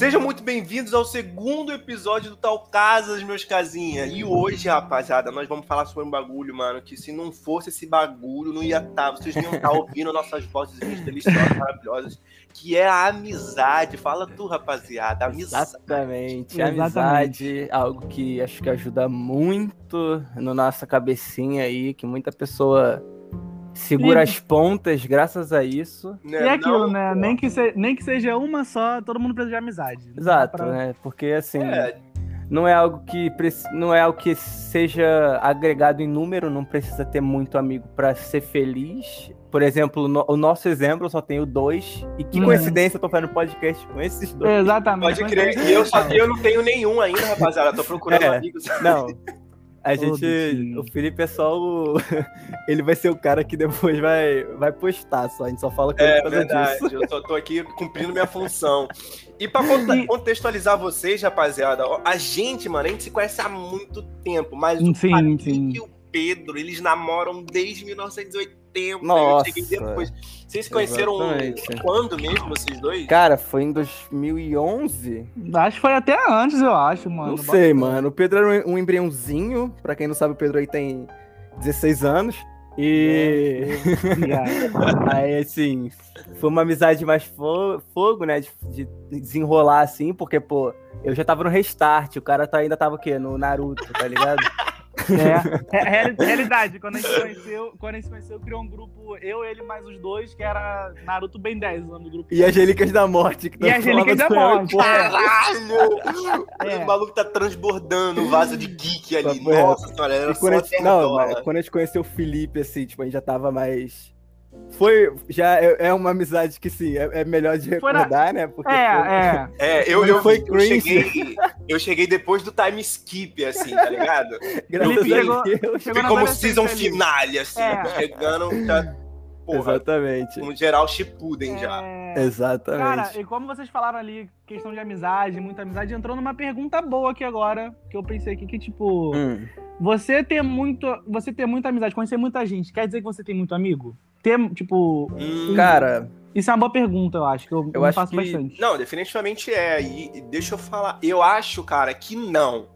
Sejam muito bem-vindos ao segundo episódio do Tal Casas, meus casinha. E hoje, rapaziada, nós vamos falar sobre um bagulho, mano, que se não fosse esse bagulho, não ia estar. Tá, vocês não iam estar tá ouvindo nossas vozes deliciosas, maravilhosas, que é a amizade. Fala tu, rapaziada. Amizade. Exatamente. Amizade, algo que acho que ajuda muito no nossa cabecinha aí, que muita pessoa segura as pontas graças a isso. Né, e é aquilo, não, né? Nem que, se, nem que seja uma só, todo mundo precisa de amizade. Exato, pra... né? Porque assim. É. Não é algo que não é algo que seja agregado em número, não precisa ter muito amigo para ser feliz. Por exemplo, no, o nosso exemplo eu só tenho dois. E que uhum. coincidência eu tô fazendo podcast com esses dois. Exatamente. Pode crer. E eu, só, eu não tenho nenhum ainda, rapaziada. Tô procurando é, amigos. Não. A gente. O Felipe é só o. ele vai ser o cara que depois vai, vai postar só. A gente só fala com é, verdade. Disso. Eu só tô aqui cumprindo minha função. E pra contextualizar vocês, rapaziada, a gente, mano, a gente se conhece há muito tempo, mas o sim, sim. e o Pedro, eles namoram desde 1980 tempo. Nossa. Eu cheguei depois. Vocês se conheceram Exatamente. quando mesmo, vocês dois? Cara, foi em 2011. Acho que foi até antes, eu acho, mano. Não sei, mano. O Pedro era um embriãozinho. Pra quem não sabe, o Pedro aí tem 16 anos. E. É, aí, assim, foi uma amizade mais fo fogo, né? De, de, desenrolar assim, porque, pô, eu já tava no restart, o cara tá, ainda tava o quê? No Naruto, tá ligado? É. é realidade, quando a gente conheceu, quando a gente conheceu, criou um grupo, eu, ele mais os dois, que era Naruto Ben 10, o nome do grupo. E Angelicas da Morte. Que e Angelicas da Morte. Caralho! É. O maluco tá transbordando o vaso de geek ali. Nossa senhora, era só gente, Não, quando a gente conheceu o Felipe, assim, tipo, a gente já tava mais foi, já é, é, uma amizade que sim, é, é melhor de recordar, na... né? Porque é, foi... é. É, eu, eu, foi eu, cheguei, eu cheguei depois do time skip, assim, tá ligado? Graças chegou, chegou como season finale, assim, é. chegando, tá, porra, Exatamente. Um geral Shippuden já. É. Exatamente. Cara, e como vocês falaram ali, questão de amizade, muita amizade, entrou numa pergunta boa aqui agora, que eu pensei aqui que, tipo, hum. você ter muito, você ter muita amizade, conhecer muita gente, quer dizer que você tem muito amigo? ter, tipo. Hum, cara. Isso é uma boa pergunta, eu acho, que eu, eu, faço que... bastante. Não, definitivamente é. E deixa eu falar. Eu acho, cara, que não.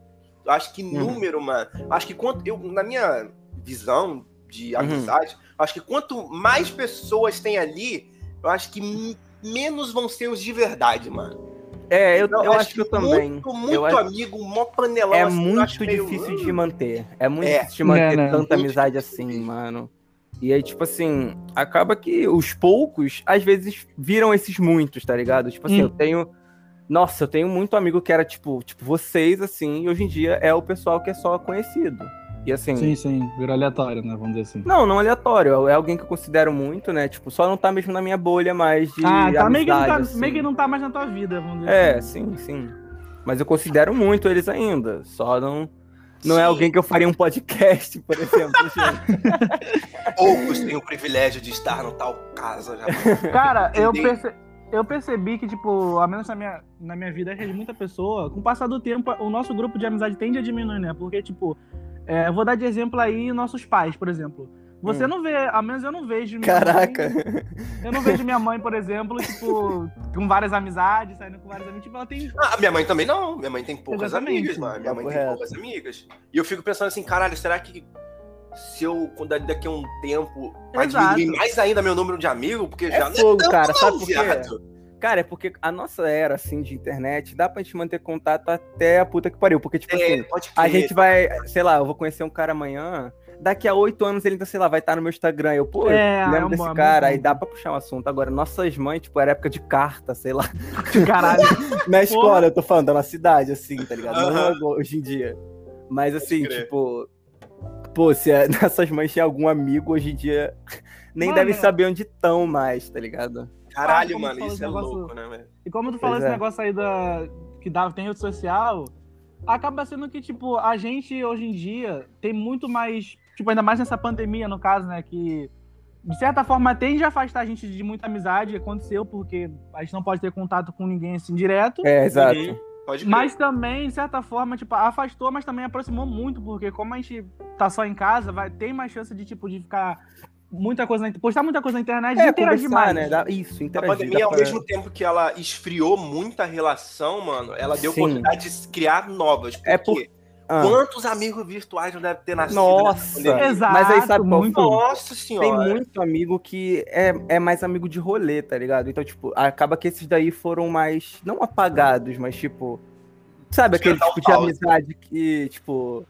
Eu acho que hum. número, mano. Acho que quanto. Eu, na minha visão de uhum. amizade, acho que quanto mais pessoas tem ali, eu acho que menos vão ser os de verdade, mano. É, eu, eu, eu acho que eu também. Muito, muito eu amigo, mó panelão. É assim, muito difícil meio... de manter. É muito é. difícil de manter é, né? tanta amizade assim, mano. E aí, tipo assim, acaba que os poucos, às vezes, viram esses muitos, tá ligado? Tipo assim, hum. eu tenho. Nossa, eu tenho muito amigo que era, tipo, tipo, vocês, assim, e hoje em dia é o pessoal que é só conhecido. E assim. Sim, sim, virou aleatório, né? Vamos dizer assim. Não, não aleatório. É alguém que eu considero muito, né? Tipo, só não tá mesmo na minha bolha mais de. Ah, tá, amizade, meio, que não tá assim. meio que não tá mais na tua vida, vamos dizer é, assim. É, sim, sim. Mas eu considero muito eles ainda. Só não não é Sim. é alguém que eu faria um podcast, por exemplo. Poucos têm o privilégio de estar no tal casa. Já. Cara, eu, perce... eu percebi que, tipo, ao menos na minha, na minha vida, é de muita pessoa, com o passar do tempo, o nosso grupo de amizade tende a diminuir, né? Porque, tipo, é, eu vou dar de exemplo aí nossos pais, por exemplo. Você hum. não vê, ao menos eu não vejo. Caraca! Mãe, eu não vejo minha mãe, por exemplo, tipo, com várias amizades, saindo com várias amigas. Tipo, ela tem. Ah, minha mãe também não. Minha mãe tem poucas Exatamente. amigas, mano. Minha mãe tem poucas amigas. E eu fico pensando assim, caralho, será que se eu, daqui a um tempo, vai diminuir mais ainda meu número de amigos? Porque é já fogo, não é cara, não, sabe por quê? Cara, é porque a nossa era, assim, de internet, dá pra gente manter contato até a puta que pariu. Porque, tipo é, assim, a gente vai, sei lá, eu vou conhecer um cara amanhã, daqui a oito anos ele ainda, sei lá, vai estar no meu Instagram. Eu, pô, é, eu lembro é desse cara, aí dá pra puxar um assunto. Agora, nossas mães, tipo, era época de carta, sei lá. Caralho. Na escola, eu tô falando, na cidade, assim, tá ligado? Não hoje em dia. Mas assim, tipo. Pô, se a, nossas mães tinham algum amigo, hoje em dia nem mano, devem saber onde estão mais, tá ligado? Caralho, mano, isso é negócio... louco, né, velho? E como tu falou esse é. negócio aí da... que dá, tem rede social, acaba sendo que, tipo, a gente hoje em dia tem muito mais tipo, ainda mais nessa pandemia, no caso, né, que de certa forma tende a afastar a gente de muita amizade, aconteceu porque a gente não pode ter contato com ninguém assim direto. É, exato. mas também, de certa forma, tipo, afastou, mas também aproximou muito, porque como a gente tá só em casa, vai, tem mais chance de, tipo, de ficar muita coisa na, postar muita coisa na internet é, e interagir mais. Né? Isso, interagir. A pandemia, ao pra... mesmo tempo que ela esfriou muita relação, mano, ela deu Sim. oportunidade de criar novas. É porque ah. Quantos amigos virtuais não deve ter nascido? Nossa, exato. Mas aí sabe qual muito, Nossa senhora. Tem muito amigo que é, é mais amigo de rolê, tá ligado? Então, tipo, acaba que esses daí foram mais, não apagados, mas tipo, sabe aquele tipo de amizade que, tipo,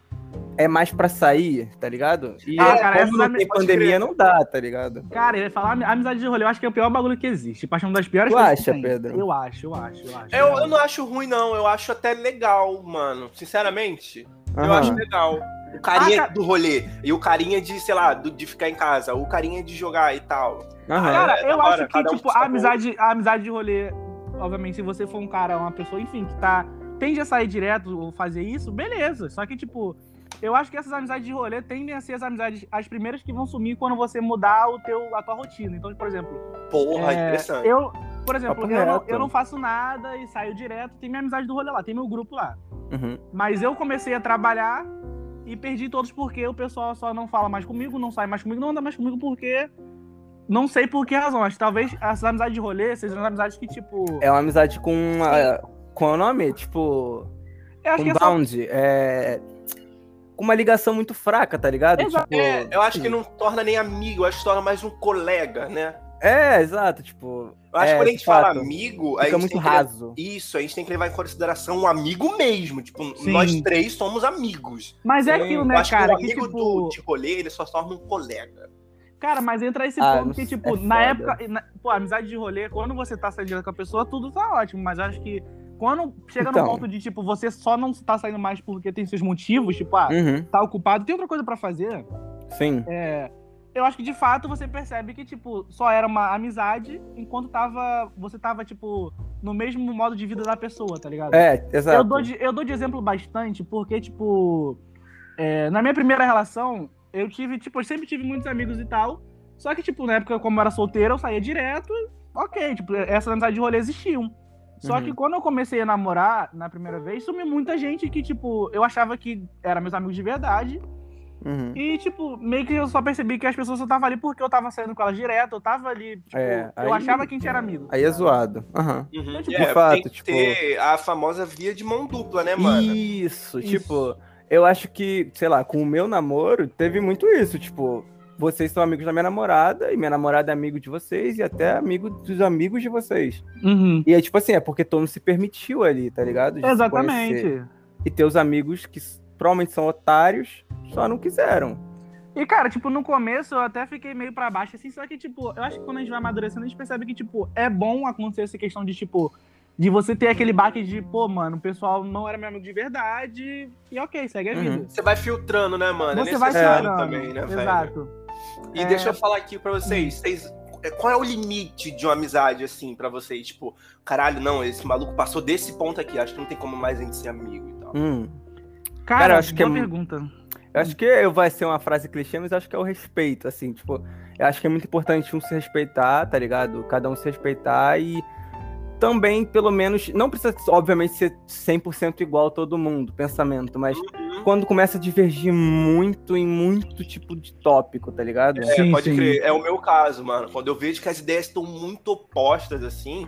é mais pra sair, tá ligado? E ah, cara, como não tem pandemia, não dá, tá ligado? Cara, ele falar amizade de rolê, eu acho que é o pior bagulho que existe. Paixão das piores tu coisas. Tu acha, Pedro? Eu acho, eu acho, eu acho. Eu, eu não acho ruim, não. Eu acho até legal, mano. Sinceramente, uhum. eu acho legal. O carinha ah, do rolê e o carinha de, sei lá, de ficar em casa, o carinha de jogar e tal. Uhum. Cara, é, eu acho hora, que, tipo, um a amizade, a amizade de rolê, obviamente, se você for um cara, uma pessoa, enfim, que tá. Tende a sair direto ou fazer isso, beleza. Só que, tipo, eu acho que essas amizades de rolê tendem a ser as amizades, as primeiras que vão sumir quando você mudar o teu, a tua rotina. Então, por exemplo. Porra, é, interessante. Eu, por exemplo, eu não, eu não, faço nada e saio direto, tem minha amizade do rolê lá, tem meu grupo lá. Uhum. Mas eu comecei a trabalhar e perdi todos porque o pessoal só não fala mais comigo, não sai mais comigo, não anda mais comigo porque. Não sei por que razão, mas talvez essas amizades de rolê sejam amizades que, tipo. É uma amizade com. Uh, com o nome? Tipo. Eu acho com que bound. É, só... é com uma ligação muito fraca, tá ligado? Exato. Tipo, é, eu acho que não torna nem amigo, eu acho que torna mais um colega, né? É, exato, tipo. Eu acho é, que quando a gente fala amigo, fica muito raso. Isso, a gente tem que levar em consideração um amigo mesmo. Tipo, Sim. nós três somos amigos. Mas é aquilo, né, cara? Que o amigo que, tipo... do, de rolê, ele só se torna um colega. Cara, mas entra esse ah, ponto que, tipo, é na época. Na, pô, amizade de rolê, quando você tá saindo com a pessoa, tudo tá ótimo. Mas eu acho que quando chega então. no ponto de, tipo, você só não tá saindo mais porque tem seus motivos, tipo, ah, uhum. tá ocupado, tem outra coisa para fazer. Sim. É, eu acho que de fato você percebe que, tipo, só era uma amizade enquanto tava. Você tava, tipo, no mesmo modo de vida da pessoa, tá ligado? É, exato. Eu dou de, eu dou de exemplo bastante, porque, tipo, é, na minha primeira relação, eu tive, tipo, eu sempre tive muitos amigos e tal. Só que, tipo, na época, como eu era solteiro, eu saía direto. Ok, tipo, essas amizades de rolê existiam. Só uhum. que quando eu comecei a namorar na primeira vez, sumiu muita gente que, tipo, eu achava que eram meus amigos de verdade. Uhum. E, tipo, meio que eu só percebi que as pessoas só estavam ali porque eu tava saindo com elas direto, eu tava ali, tipo, é, aí, eu achava que a gente era amigo. Aí é zoado. Uhum. Uhum. Então, tipo, é, fato, tem que tipo... ter a famosa via de mão dupla, né, mano? Isso, isso, tipo, eu acho que, sei lá, com o meu namoro, teve muito isso, tipo, vocês são amigos da minha namorada, e minha namorada é amigo de vocês, e até amigo dos amigos de vocês. Uhum. E é tipo assim, é porque todo mundo se permitiu ali, tá ligado? De Exatamente. E teus amigos que provavelmente são otários, só não quiseram. E, cara, tipo, no começo eu até fiquei meio para baixo, assim, só que, tipo, eu acho que quando a gente vai amadurecendo, a gente percebe que, tipo, é bom acontecer essa questão de, tipo, de você ter aquele baque de, pô, mano, o pessoal não era meu amigo de verdade, e ok, segue a uhum. vida. Você vai filtrando, né, mano? Você é vai filtrando também, né, Exato. Velho? E é... deixa eu falar aqui pra vocês, vocês é, qual é o limite de uma amizade, assim, para vocês? Tipo, caralho, não, esse maluco passou desse ponto aqui, acho que não tem como mais a gente ser amigo e tal. Hum. Cara, Cara acho que é pergunta. Eu acho que vai ser uma frase clichê, mas acho que é o respeito, assim, tipo, eu acho que é muito importante um se respeitar, tá ligado? Cada um se respeitar e também, pelo menos, não precisa, obviamente, ser 100% igual a todo mundo, pensamento, mas uhum. quando começa a divergir muito em muito tipo de tópico, tá ligado? É, sim, pode sim. crer. É o meu caso, mano. Quando eu vejo que as ideias estão muito opostas, assim,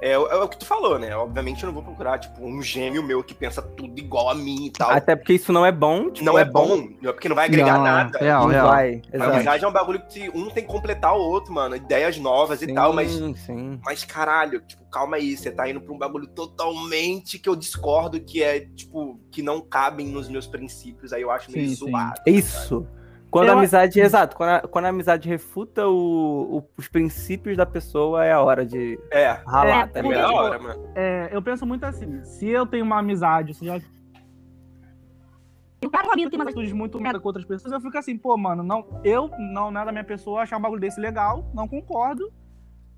é, é, o que tu falou, né? Obviamente eu não vou procurar, tipo, um gêmeo meu que pensa tudo igual a mim e tal. Até porque isso não é bom. Tipo, não é, é bom, bom, porque não vai agregar não, nada. Real, não real. vai. A amizade é um bagulho que um tem que completar o outro, mano. Ideias novas sim, e tal, mas. Sim. Mas caralho, tipo, calma aí, você tá indo pra um bagulho totalmente que eu discordo, que é, tipo, que não cabem nos meus princípios. Aí eu acho meio sim, zoado. Isso. Cara. Quando eu... a amizade, exato, quando a, quando a amizade refuta o, o, os princípios da pessoa, é a hora de é. ralar, é, tá ligado? É a hora, mano. É, eu penso muito assim, se eu tenho uma amizade, se já... O cara tem umas atitudes muito merda com outras pessoas, eu fico assim, pô, mano, não, eu, não, não é da minha pessoa, achar um bagulho desse legal, não concordo.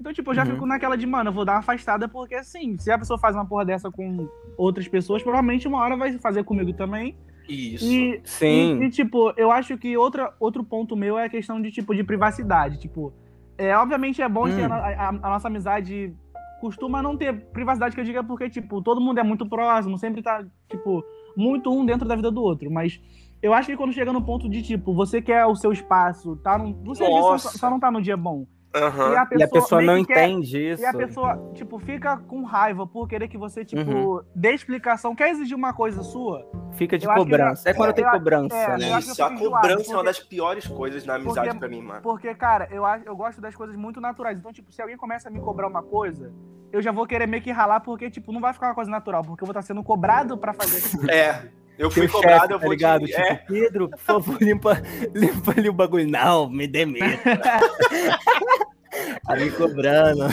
Então, tipo, eu já uhum. fico naquela de, mano, eu vou dar uma afastada, porque assim, se a pessoa faz uma porra dessa com outras pessoas, provavelmente uma hora vai fazer comigo também. Isso. E, Sim. E, e, tipo, eu acho que outra, outro ponto meu é a questão de, tipo, de privacidade. Tipo, é, obviamente é bom hum. que a, a, a, nossa amizade costuma não ter privacidade, que eu diga, porque, tipo, todo mundo é muito próximo, sempre tá, tipo, muito um dentro da vida do outro. Mas Eu acho que quando chega no ponto de, tipo, você quer o seu espaço, tá no, no serviço só não tá no dia bom. Uhum. E, a pessoa, e a pessoa não entende quer, isso. E a pessoa, tipo, fica com raiva por querer que você, tipo, uhum. dê explicação, quer exigir uma coisa sua. Fica de cobrança. é quando é, tem cobrança, é, né? Isso, a cobrança porque, é uma das piores coisas na amizade porque, pra mim, mano. Porque, cara, eu, eu gosto das coisas muito naturais. Então, tipo, se alguém começa a me cobrar uma coisa, eu já vou querer meio que ralar, porque, tipo, não vai ficar uma coisa natural, porque eu vou estar sendo cobrado pra fazer. É. Eu fui cobrado, chefe, eu tá vou ligado? Te... Tipo, é. Pedro, por favor, limpa, limpa ali o bagulho. Não, me dê medo. tá me cobrando.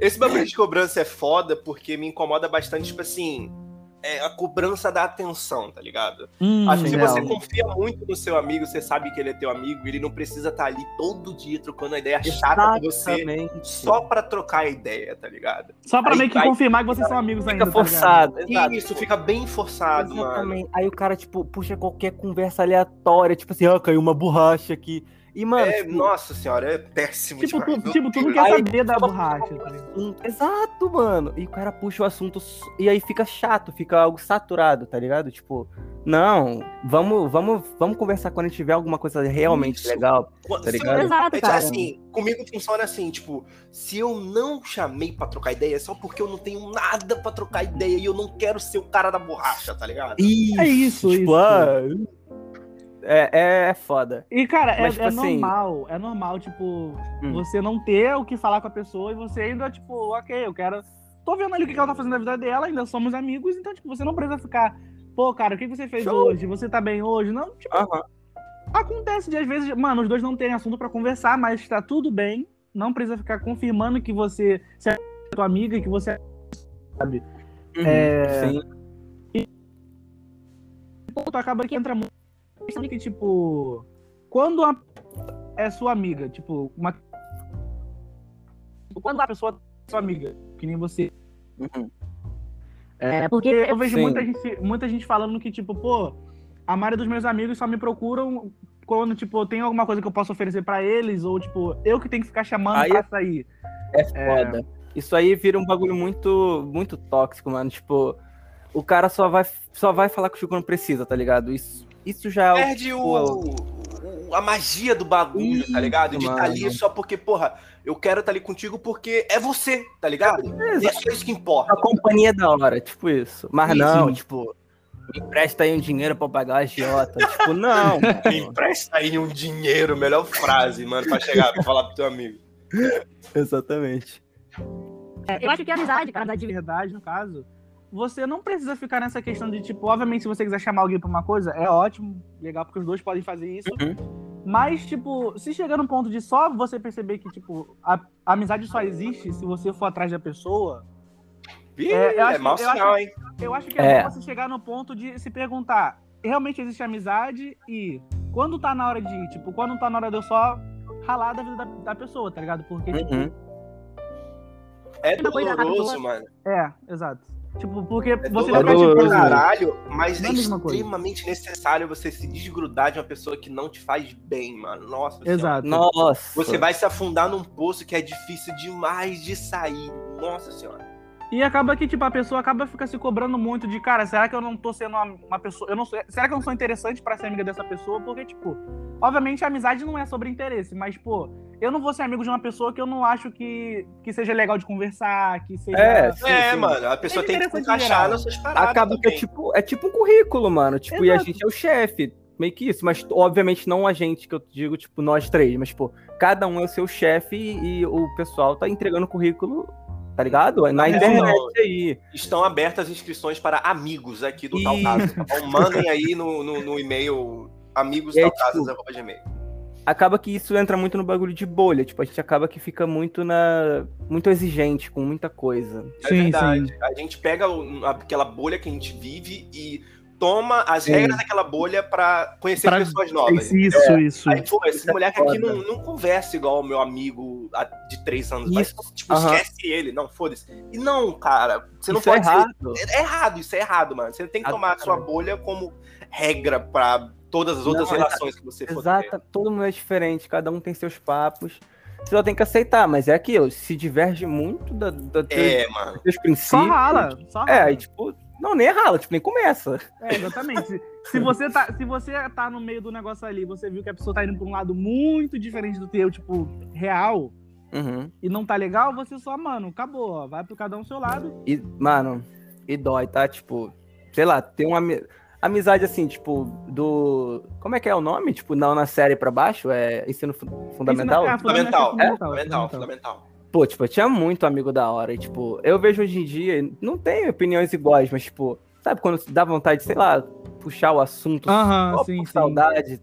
Esse bagulho de cobrança é foda porque me incomoda bastante, tipo assim é a cobrança da atenção, tá ligado? Hum, Acho que se você confia muito no seu amigo, você sabe que ele é teu amigo, ele não precisa estar tá ali todo dia trocando a ideia chata com você só pra trocar a ideia, tá ligado? Só pra aí, meio que aí, confirmar que vocês são amigos fica ainda. Fica tá forçado. Tá Isso, fica bem forçado, Exatamente. mano. Aí o cara, tipo, puxa qualquer conversa aleatória, tipo assim, ó, oh, caiu uma borracha aqui. E, mano. É, tipo, nossa senhora, é péssimo tipo, demais. Tu, tipo, tu não quer saber da borracha. Tá Exato, mano. E o cara puxa o assunto e aí fica chato, fica algo saturado, tá ligado? Tipo, não, vamos, vamos, vamos conversar quando a gente tiver alguma coisa realmente Isso. legal, tá ligado? Exato, cara. Assim, comigo funciona assim, tipo, se eu não chamei pra trocar ideia, é só porque eu não tenho nada pra trocar ideia e eu não quero ser o cara da borracha, tá ligado? Isso, é isso, tipo, isso. Ah, é, é, é foda. E, cara, Mas, é, tipo é assim... normal. É normal, tipo, hum. você não ter o que falar com a pessoa e você ainda, tipo, ok, eu quero. Tô vendo ali o que ela tá fazendo na vida dela, ainda somos amigos, então, tipo, você não precisa ficar. Pô, cara, o que você fez Show. hoje? Você tá bem hoje? Não, tipo. Uh -huh. Acontece de às vezes, mano, os dois não terem assunto para conversar, mas tá tudo bem. Não precisa ficar confirmando que você é tua amiga e que você é, sabe. Uhum, é... Sim. E ponto acaba que entra muito questão de que, tipo, quando a... é sua amiga, tipo, uma. Quando a pessoa é sua amiga, que nem você. Uhum. É, porque eu vejo muita gente, muita gente falando que, tipo, pô, a maioria dos meus amigos só me procuram quando, tipo, tem alguma coisa que eu posso oferecer para eles, ou, tipo, eu que tenho que ficar chamando aí pra sair. É foda. É... Isso aí vira um bagulho muito, muito tóxico, mano. Tipo, o cara só vai, só vai falar contigo quando precisa, tá ligado? Isso isso já é Perde o, o, a magia do bagulho, Isso, tá ligado? De estar tá ali só porque, porra, eu quero estar tá ali contigo porque é você, tá ligado? É, é só isso que importa. A companhia é da hora, tipo isso. Mas isso. não, tipo, me empresta aí um dinheiro pra pagar a agiota. tipo, não. Me empresta aí um dinheiro, melhor frase, mano, pra chegar, pra falar pro teu amigo. Exatamente. É, eu acho que a amizade, cara, de verdade, no caso, você não precisa ficar nessa questão de, tipo, obviamente, se você quiser chamar alguém pra uma coisa, é ótimo, legal, porque os dois podem fazer isso. Uhum. Mas, tipo, se chegar num ponto de só você perceber que, tipo, a, a amizade só existe se você for atrás da pessoa. Ih, é, eu acho, é mau sinal, hein? Eu acho que é, é. você chegar no ponto de se perguntar: realmente existe amizade? E quando tá na hora de ir? Tipo, quando tá na hora de eu só ralar da vida da, da pessoa, tá ligado? Porque, tipo, uhum. tipo. É doloroso, mano. É, exato. Tipo, porque é você vai tipo, caralho, mas é, é extremamente necessário você se desgrudar de uma pessoa que não te faz bem, mano. Nossa Exato. Senhora. Nossa. Você vai se afundar num poço que é difícil demais de sair. Nossa senhora. E acaba que, tipo, a pessoa acaba ficar se cobrando muito de, cara, será que eu não tô sendo uma, uma pessoa. Eu não sou, será que eu não sou interessante para ser amiga dessa pessoa? Porque, tipo, obviamente a amizade não é sobre interesse, mas, pô, eu não vou ser amigo de uma pessoa que eu não acho que, que seja legal de conversar, que seja. É, sim, é sim. mano, a pessoa tem que encaixar nas suas paradas. Acaba que é tipo, é tipo um currículo, mano. Tipo, Exato. e a gente é o chefe meio que isso, mas obviamente não a gente, que eu digo, tipo, nós três, mas, tipo, cada um é o seu chefe e, e o pessoal tá entregando currículo tá ligado? Na internet aí. Estão abertas inscrições para amigos aqui do e... Tal tá bom? Mandem aí no, no, no e-mail amigostalcasas.gmail. Tipo, acaba que isso entra muito no bagulho de bolha, tipo, a gente acaba que fica muito na muito exigente com muita coisa. É sim, verdade. Sim. A gente pega aquela bolha que a gente vive e toma as Sim. regras daquela bolha para conhecer pra... pessoas novas. Isso, é. isso. Aí, pô, esse é moleque aqui não, não conversa igual o meu amigo de três anos. Isso. Mas, tipo, esquece ele. Não, foda-se. E não, cara, você não isso é pode é errado. Ser... É errado, isso é errado, mano. Você tem que tomar a sua bolha como regra para todas as outras não, relações que você for Exato, todo mundo é diferente, cada um tem seus papos. Você só tem que aceitar, mas é aquilo, se diverge muito da, da é, teus, mano. teus princípios. Só rala, só rala. É, aí, tipo, Não, nem rala, tipo, nem começa. É, exatamente. se, você tá, se você tá no meio do negócio ali, você viu que a pessoa tá indo pra um lado muito diferente do teu, tipo, real, uhum. e não tá legal, você só, mano, acabou, ó, vai pro cada um seu lado. E, mano, e dói, tá? Tipo, sei lá, tem uma amizade assim, tipo, do. Como é que é o nome? Tipo, não na série pra baixo? É ensino fundamental? Ensino, é, fundamental. É? Fundamental, fundamental. Pô, tipo, eu tinha muito amigo da hora. E, tipo, eu vejo hoje em dia, não tem opiniões iguais, mas, tipo, sabe quando dá vontade, sei lá, puxar o assunto Aham, só sim, por sim. saudade.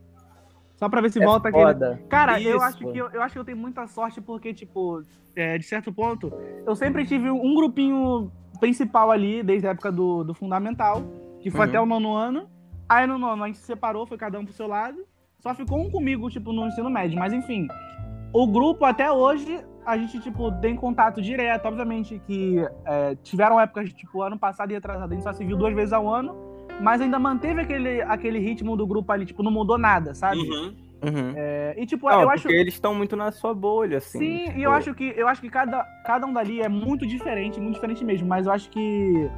Só pra ver se é volta aqui. Cara, eu acho, que eu, eu, acho que eu tenho muita sorte porque, tipo, é, de certo ponto, eu sempre tive um grupinho principal ali, desde a época do, do Fundamental que foi uhum. até o nono ano. Aí no nono a gente se separou, foi cada um pro seu lado. Só ficou um comigo, tipo, no ensino médio. Mas enfim, o grupo até hoje, a gente, tipo, tem contato direto. Obviamente que é, tiveram épocas, tipo, ano passado e atrasado, a gente só se viu duas vezes ao ano. Mas ainda manteve aquele, aquele ritmo do grupo ali, tipo, não mudou nada, sabe? Uhum. Uhum. É, e tipo, não, eu acho. eles estão muito na sua bolha, assim. Sim, tipo... e eu acho que eu acho que cada, cada um dali é muito diferente, muito diferente mesmo. Mas eu acho que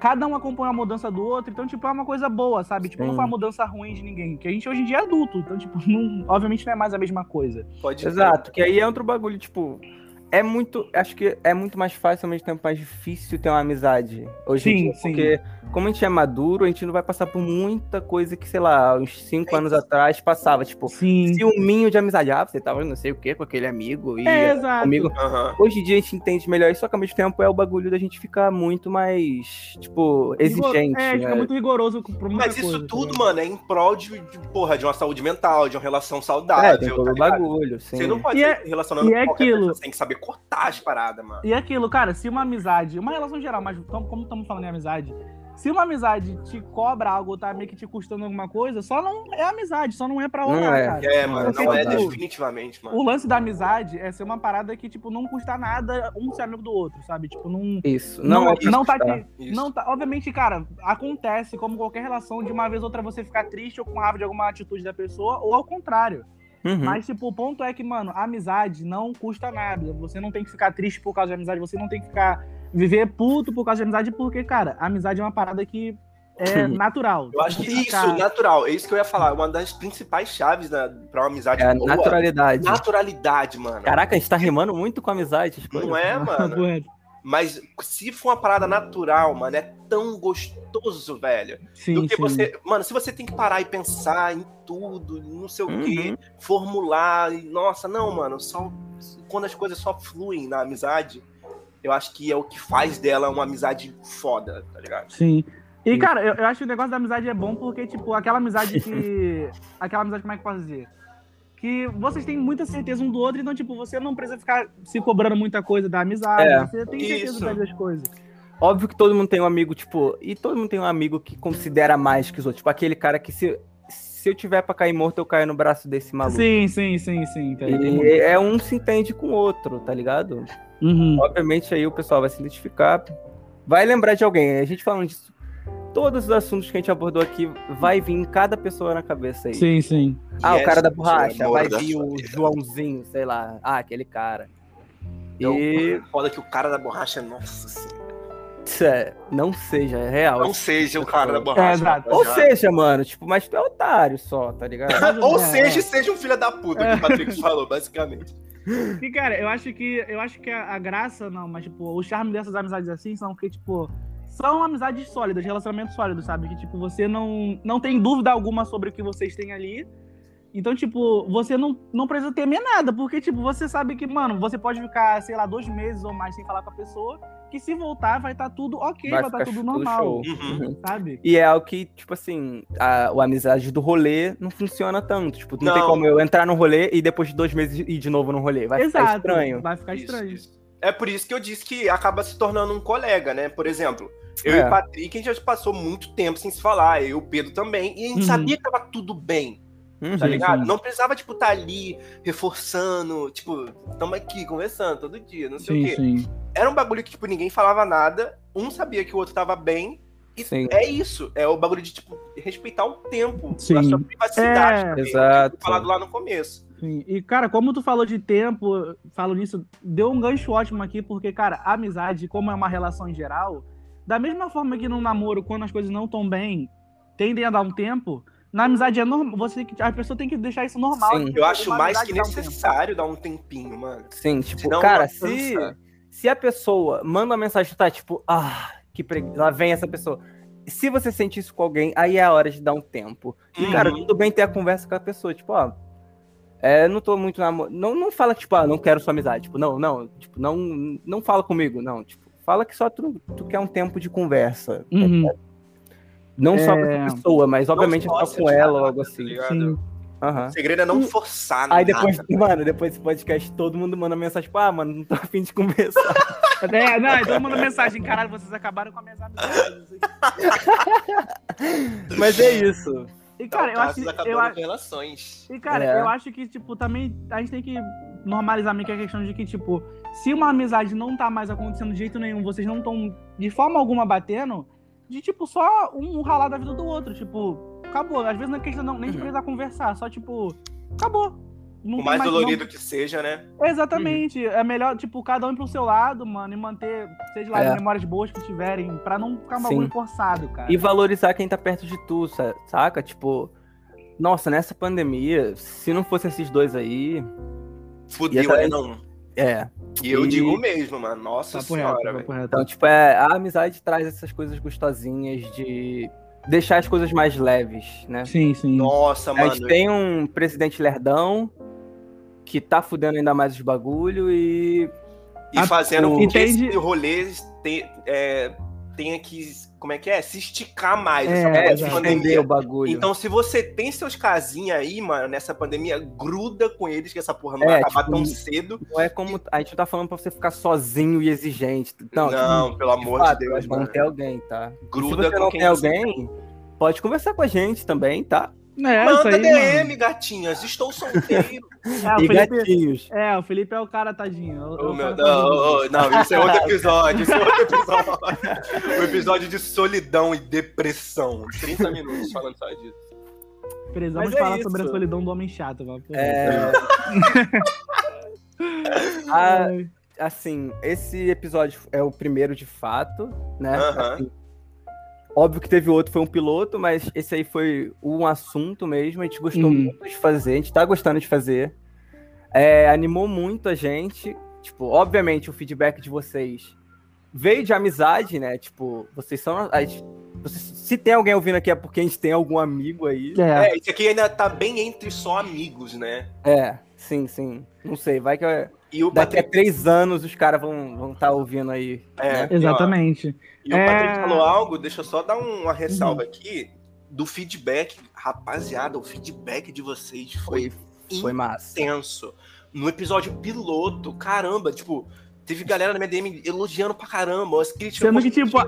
cada um acompanha a mudança do outro, então, tipo, é uma coisa boa, sabe? Tipo, Sim. não foi uma mudança ruim de ninguém. Que a gente hoje em dia é adulto, então, tipo, não, obviamente não é mais a mesma coisa. Pode Exato, que aí é outro bagulho, tipo, é muito. Acho que é muito mais fácil, ao mesmo tempo mais difícil ter uma amizade hoje sim, em dia. Sim. Porque, como a gente é maduro, a gente não vai passar por muita coisa que, sei lá, uns cinco é anos atrás passava. Tipo, sim. ciúminho de amizade. Ah, você tava não sei o que com aquele amigo. E é, exato. Amigo. Uhum. Hoje em dia a gente entende melhor isso, só que ao mesmo tempo é o bagulho da gente ficar muito mais, tipo, exigente. É, né? fica muito rigoroso muita Mas isso tudo, tá mano, é em prol de, de, porra, de uma saúde mental, de uma relação saudável. É, tem todo tá bagulho, sim. Você não pode e é, relacionando e é aquilo. você tem que saber cortar as paradas, mano. E aquilo, cara, se uma amizade, uma relação geral, mas como estamos falando em amizade, se uma amizade te cobra algo, tá meio que te custando alguma coisa, só não é amizade, só não é pra honrar, não é. cara. É, mano, Porque, não é tipo, definitivamente, mano. O lance da amizade é ser uma parada que, tipo, não custa nada um ser amigo do outro, sabe? Tipo, não... Isso, não, não, é não tá aqui, não tá... Obviamente, cara, acontece, como qualquer relação, de uma vez ou outra você ficar triste ou com raiva de alguma atitude da pessoa, ou ao contrário. Uhum. Mas, tipo, o ponto é que, mano, a amizade não custa nada. Você não tem que ficar triste por causa de amizade, você não tem que ficar viver puto por causa de amizade, porque, cara, a amizade é uma parada que é natural. Eu acho que isso, ficar... natural. É isso que eu ia falar. Uma das principais chaves da, pra uma amizade é boa. Naturalidade. Naturalidade, mano. Caraca, a gente tá rimando muito com amizade. Não é, mano? Mas se for uma parada natural, mano, é tão gostoso, velho. Sim, do que sim. você. Mano, se você tem que parar e pensar em tudo, não sei uhum. o quê, uhum. formular. E, nossa, não, mano, só. Quando as coisas só fluem na amizade, eu acho que é o que faz dela uma amizade foda, tá ligado? Sim. E, cara, eu, eu acho que o negócio da amizade é bom porque, tipo, aquela amizade que. aquela amizade, como é que eu posso dizer? Que vocês têm muita certeza um do outro, então, tipo, você não precisa ficar se cobrando muita coisa da amizade, é, você tem certeza das coisas. Óbvio que todo mundo tem um amigo, tipo, e todo mundo tem um amigo que considera mais que os outros. Tipo, aquele cara que se, se eu tiver pra cair morto, eu caio no braço desse maluco. Sim, sim, sim, sim. E é um se entende com o outro, tá ligado? Uhum. Obviamente aí o pessoal vai se identificar, vai lembrar de alguém. A gente falando disso todos os assuntos que a gente abordou aqui vai vir cada pessoa na cabeça aí. Sim, sim. Ah, o cara da borracha, vai vir o Joãozinho, sei lá. Ah, aquele cara. E. Foda que o cara da borracha, nossa senhora. É, não seja, é real. Não seja o cara da borracha. É, Ou seja, mano, tipo, mas tu é otário só, tá ligado? Ou é, seja, seja um filho da puta, que o Patrick falou, basicamente. E, cara, eu acho que eu acho que a, a, graça, não, mas, tipo, o charme dessas amizades assim são que, tipo, são amizades sólidas, relacionamentos sólidos, sabe? Que, tipo, você não, não tem dúvida alguma sobre o que vocês têm ali. Então, tipo, você não, não precisa temer nada, porque, tipo, você sabe que, mano, você pode ficar, sei lá, dois meses ou mais sem falar com a pessoa, que se voltar vai estar tá tudo ok, vai estar tá tudo normal, uhum. sabe? E é algo que, tipo assim, a, a amizade do rolê não funciona tanto. Tipo, não, não, tem como eu entrar no rolê e depois de dois meses ir de novo no rolê. Vai Exato, ficar estranho. Vai ficar estranho. Isso. É por isso que eu disse que acaba se tornando um colega, né? Por exemplo, eu é. e o Patrick, a gente já passou muito tempo sem se falar, eu e o Pedro também, e a gente uhum. sabia que tava tudo bem. Uhum, tá ligado? Sim. Não precisava, tipo, estar tá ali reforçando, tipo, estamos aqui conversando todo dia, não sei sim, o quê. Sim. Era um bagulho que, tipo, ninguém falava nada, um sabia que o outro tava bem, e sim. é isso. É o bagulho de, tipo, respeitar o tempo, sim. a sua privacidade é, também, exato. falado lá no começo. Sim. E, cara, como tu falou de tempo, falo nisso, deu um gancho ótimo aqui, porque, cara, a amizade, como é uma relação em geral, da mesma forma que no namoro, quando as coisas não estão bem, tendem a dar um tempo, na amizade é normal. Você, a pessoa tem que deixar isso normal. Sim. Eu acho mais que necessário um dar um tempinho, mano. Sim, tipo, Senão cara, se, se a pessoa manda uma mensagem, tá tipo, ah, que preguiça, lá vem essa pessoa. Se você sente isso com alguém, aí é a hora de dar um tempo. E, uhum. cara, tudo bem ter a conversa com a pessoa, tipo, ó, é, não tô muito namorando. Não, não fala, tipo, ah, não quero sua amizade. Tipo, não, não, tipo, não, não fala comigo, não. Tipo, fala que só tu, tu quer um tempo de conversa. Uhum. Não é... só com a pessoa, mas obviamente só com ela ou algo assim. Tá Sim. Uhum. O segredo é não forçar Aí depois, mano, depois desse podcast, todo mundo manda mensagem, tipo, ah, mano, não tô afim de conversar. é, não, todo mundo manda mensagem, caralho, vocês acabaram com a minha amizades. Mas é isso. E, cara, eu acho que. Eu, relações. E, cara, é. eu acho que, tipo, também a gente tem que normalizar meio que a questão de que, tipo, se uma amizade não tá mais acontecendo de jeito nenhum, vocês não estão de forma alguma batendo, de, tipo, só um ralar da vida do outro. Tipo, acabou. Às vezes não é questão não, nem de uhum. precisar conversar, só, tipo, acabou. Não mais, mais dolorido não... que seja, né? Exatamente. Uhum. É melhor, tipo, cada um ir pro seu lado, mano, e manter, seja lá, é. memórias boas que tiverem, pra não ficar um bagulho forçado, cara. E valorizar quem tá perto de tu, saca? Tipo, nossa, nessa pandemia, se não fosse esses dois aí. Fudeu, tá... não. É. E eu digo mesmo, mano. Nossa papo senhora, reto, Então, tipo, é, a amizade traz essas coisas gostosinhas de deixar as coisas mais leves, né? Sim, sim. Nossa, mano. A gente tem um presidente lerdão que tá fudendo ainda mais os bagulho e. E fazendo com que esse rolê é, tenha que. Como é que é? Se esticar mais. É, essa pandemia. o bagulho. Então, se você tem seus casinhos aí, mano, nessa pandemia, gruda com eles que essa porra não é, vai acabar tipo, tão cedo. Não é como. A gente tá falando pra você ficar sozinho e exigente. Não, não tipo, pelo amor de, fato, Deus. Vamos ter alguém, tá? Gruda se você não tem alguém, pode conversar com a gente também, tá? É, Manda aí, DM, mano. gatinhas. Estou solteiro. É, e Felipe, gatinhos. É, o Felipe é o cara, tadinho. O, o meu, não, oh, não, isso é outro episódio. Isso é outro episódio. o episódio de solidão e depressão. 30 minutos falando só disso. Precisamos é falar isso. sobre a solidão do homem chato. Mano. É... ah, assim, esse episódio é o primeiro de fato, né? Uh -huh. assim, Óbvio que teve outro, foi um piloto, mas esse aí foi um assunto mesmo. A gente gostou uhum. muito de fazer, a gente tá gostando de fazer. É, animou muito a gente. Tipo, obviamente, o feedback de vocês veio de amizade, né? Tipo, vocês são. Gente, vocês, se tem alguém ouvindo aqui é porque a gente tem algum amigo aí. É, é isso aqui ainda tá bem entre só amigos, né? É, sim, sim. Não sei, vai que. E o Daqui Patrick... a três anos os caras vão estar vão tá ouvindo aí. É, né? exatamente. E, ó, e é... o Patrick falou algo, deixa eu só dar uma ressalva uhum. aqui do feedback. Rapaziada, o feedback de vocês foi, foi, foi intenso. Massa. No episódio piloto, caramba, tipo, Teve galera na minha DM elogiando pra caramba, as críticas. Sendo que, tipo,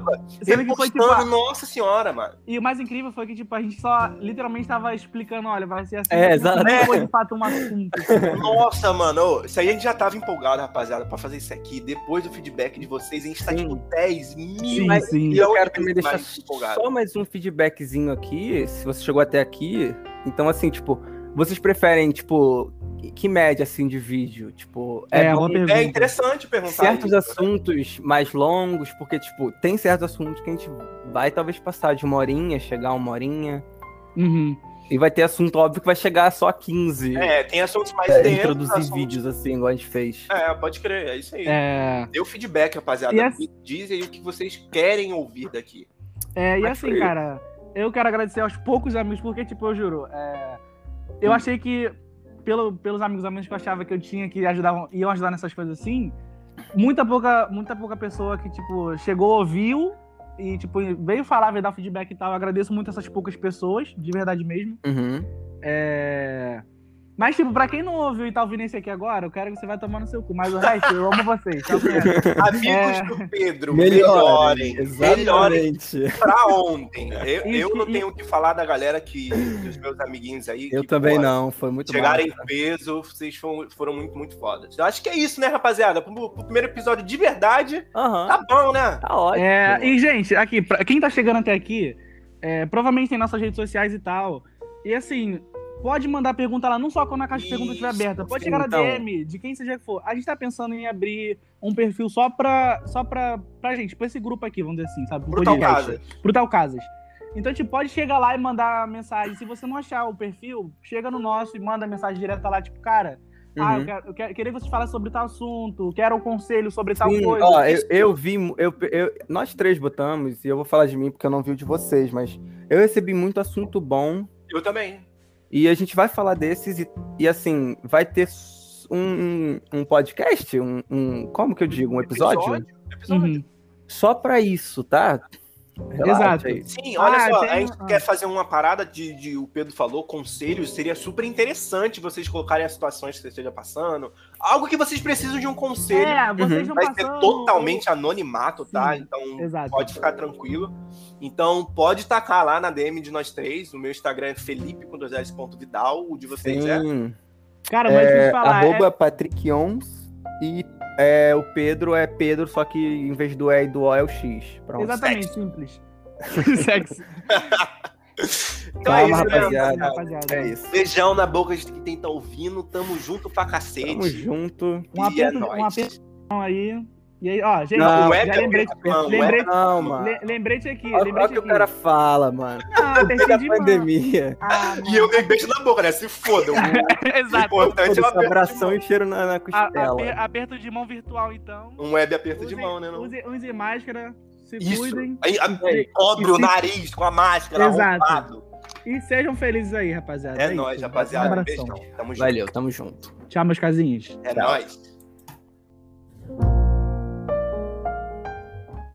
sendo que foi, tipo, nossa senhora, mano. E o mais incrível foi que, tipo, a gente só literalmente tava explicando, olha, vai ser assim. É, exato. Não foi de fato um assunto. nossa, mano, isso aí a gente já tava empolgado, rapaziada, pra fazer isso aqui. Depois do feedback de vocês, a gente tá, sim. tipo, 10 mil. Sim, mas, sim. E eu quero também deixar só mais um feedbackzinho aqui, se você chegou até aqui. Então, assim, tipo, vocês preferem, tipo, que média, assim, de vídeo? Tipo, é, é, bom, é interessante perguntar. Certos isso, assuntos né? mais longos, porque, tipo, tem certos assuntos que a gente vai talvez passar de uma horinha, chegar a uma horinha. Uhum. E vai ter assunto, óbvio, que vai chegar a só 15. É, tem assuntos mais é, densos. Introduzir assuntos... vídeos, assim, igual a gente fez. É, pode crer, é isso aí. É... Dê o feedback, rapaziada. E assim... Dizem o que vocês querem ouvir daqui. É, e Mas assim, foi... cara, eu quero agradecer aos poucos amigos, porque, tipo, eu juro, é... eu hum. achei que pelo, pelos amigos amigos que eu achava que eu tinha que ajudar, iam ajudar nessas coisas assim, muita pouca, muita pouca pessoa que, tipo, chegou, ouviu e, tipo, veio falar, veio dar feedback e tal. Eu agradeço muito essas poucas pessoas, de verdade mesmo. Uhum. É... Mas, tipo, pra quem não ouviu e tá ouvindo esse aqui agora, eu quero que você vai tomar no seu cu. Mas o resto, eu amo vocês. Tá Amigos é... do Pedro, melhorem. Exatamente. Melhorem pra ontem. Eu, eu não tenho o que falar da galera que, dos meus amiguinhos aí. Eu que, também porra, não, foi muito Chegaram em peso, vocês foram, foram, muito, muito fodas. Eu acho que é isso, né, rapaziada? Pro, pro primeiro episódio de verdade, uhum. tá bom, né? Tá ótimo. É, e, gente, aqui, pra quem tá chegando até aqui, é, provavelmente tem nossas redes sociais e tal. E assim, pode mandar pergunta lá, não só quando a caixa de perguntas estiver aberta, pode chegar na então. DM de quem seja que for. A gente tá pensando em abrir um perfil só pra, só pra, pra gente, pra esse grupo aqui, vamos dizer assim, sabe? Um Pro tal podcast. Casas. Pro tal Casas. Então, tipo, pode chegar lá e mandar mensagem. Se você não achar o perfil, chega no nosso e manda mensagem direta lá, tipo, cara, ah, Uhum. eu, quero, eu quero- queria que você falasse sobre tal assunto, quero um conselho sobre tal Sim, coisa. ó, eu, eu vi, eu, eu- nós três botamos, e eu vou falar de mim porque eu não vi o de vocês, mas eu recebi muito assunto bom, Eu também. E a gente vai falar desses, e, e assim, vai ter um, um podcast, um, um- como que eu digo, um episódio? Episódio. Uhum. Só pra isso, tá? Exato. aí. Sim, olha Ah, só, tem- a gente ah. quer fazer uma parada de, de o Pedro falou, conselhos, seria super interessante vocês colocarem as situações que você esteja passando. Algo que vocês precisam de um conselho. É, vocês Uhum. vão Vai ser passando... totalmente anonimato, tá? Sim, então exato. pode ficar tranquilo. Então pode tacar lá na DM de nós três. O meu Instagram é Felipe com dois Vidal. O de vocês é. Sim, Cara, mas deixa eu é, te falar, é- arroba Patrick Ons, e é, o Pedro é Pedro, só que em vez do E e do O é o X. Pronto. Exatamente, simples. Sexy. Então é Calma, isso, né? rapaziada. rapaziada. É isso. Beijão na boca de quem tá ouvindo. Tamo junto pra cacete. Tamo junto. Um E é um aperto aí. E aí, ó, gente, Não, o já web é lembrei, Não, lembrei, Não, mano. le- lembrete aqui, Olha lembrete o que o cara fala, mano. Ah, apertinho de pandemia. Ah, E eu dei beijo na boca, né? Se foda. O Exato. importante é o aperto de abração e cheiro na, na A- costela. aper- aperto de mão virtual, então. Um web aperto de Use- mão, né? Não? Use, use máscara, se Isso. cuidem Aí, a- cobre o se- nariz com a máscara Exato. arrombado. e sejam felizes aí, rapaziada. É isso. nóis, Um rapaziada. abração. Beijão. Tamo junto. Valeu, tamo junto. Tchau, meus casinhos. É Tchau. nóis.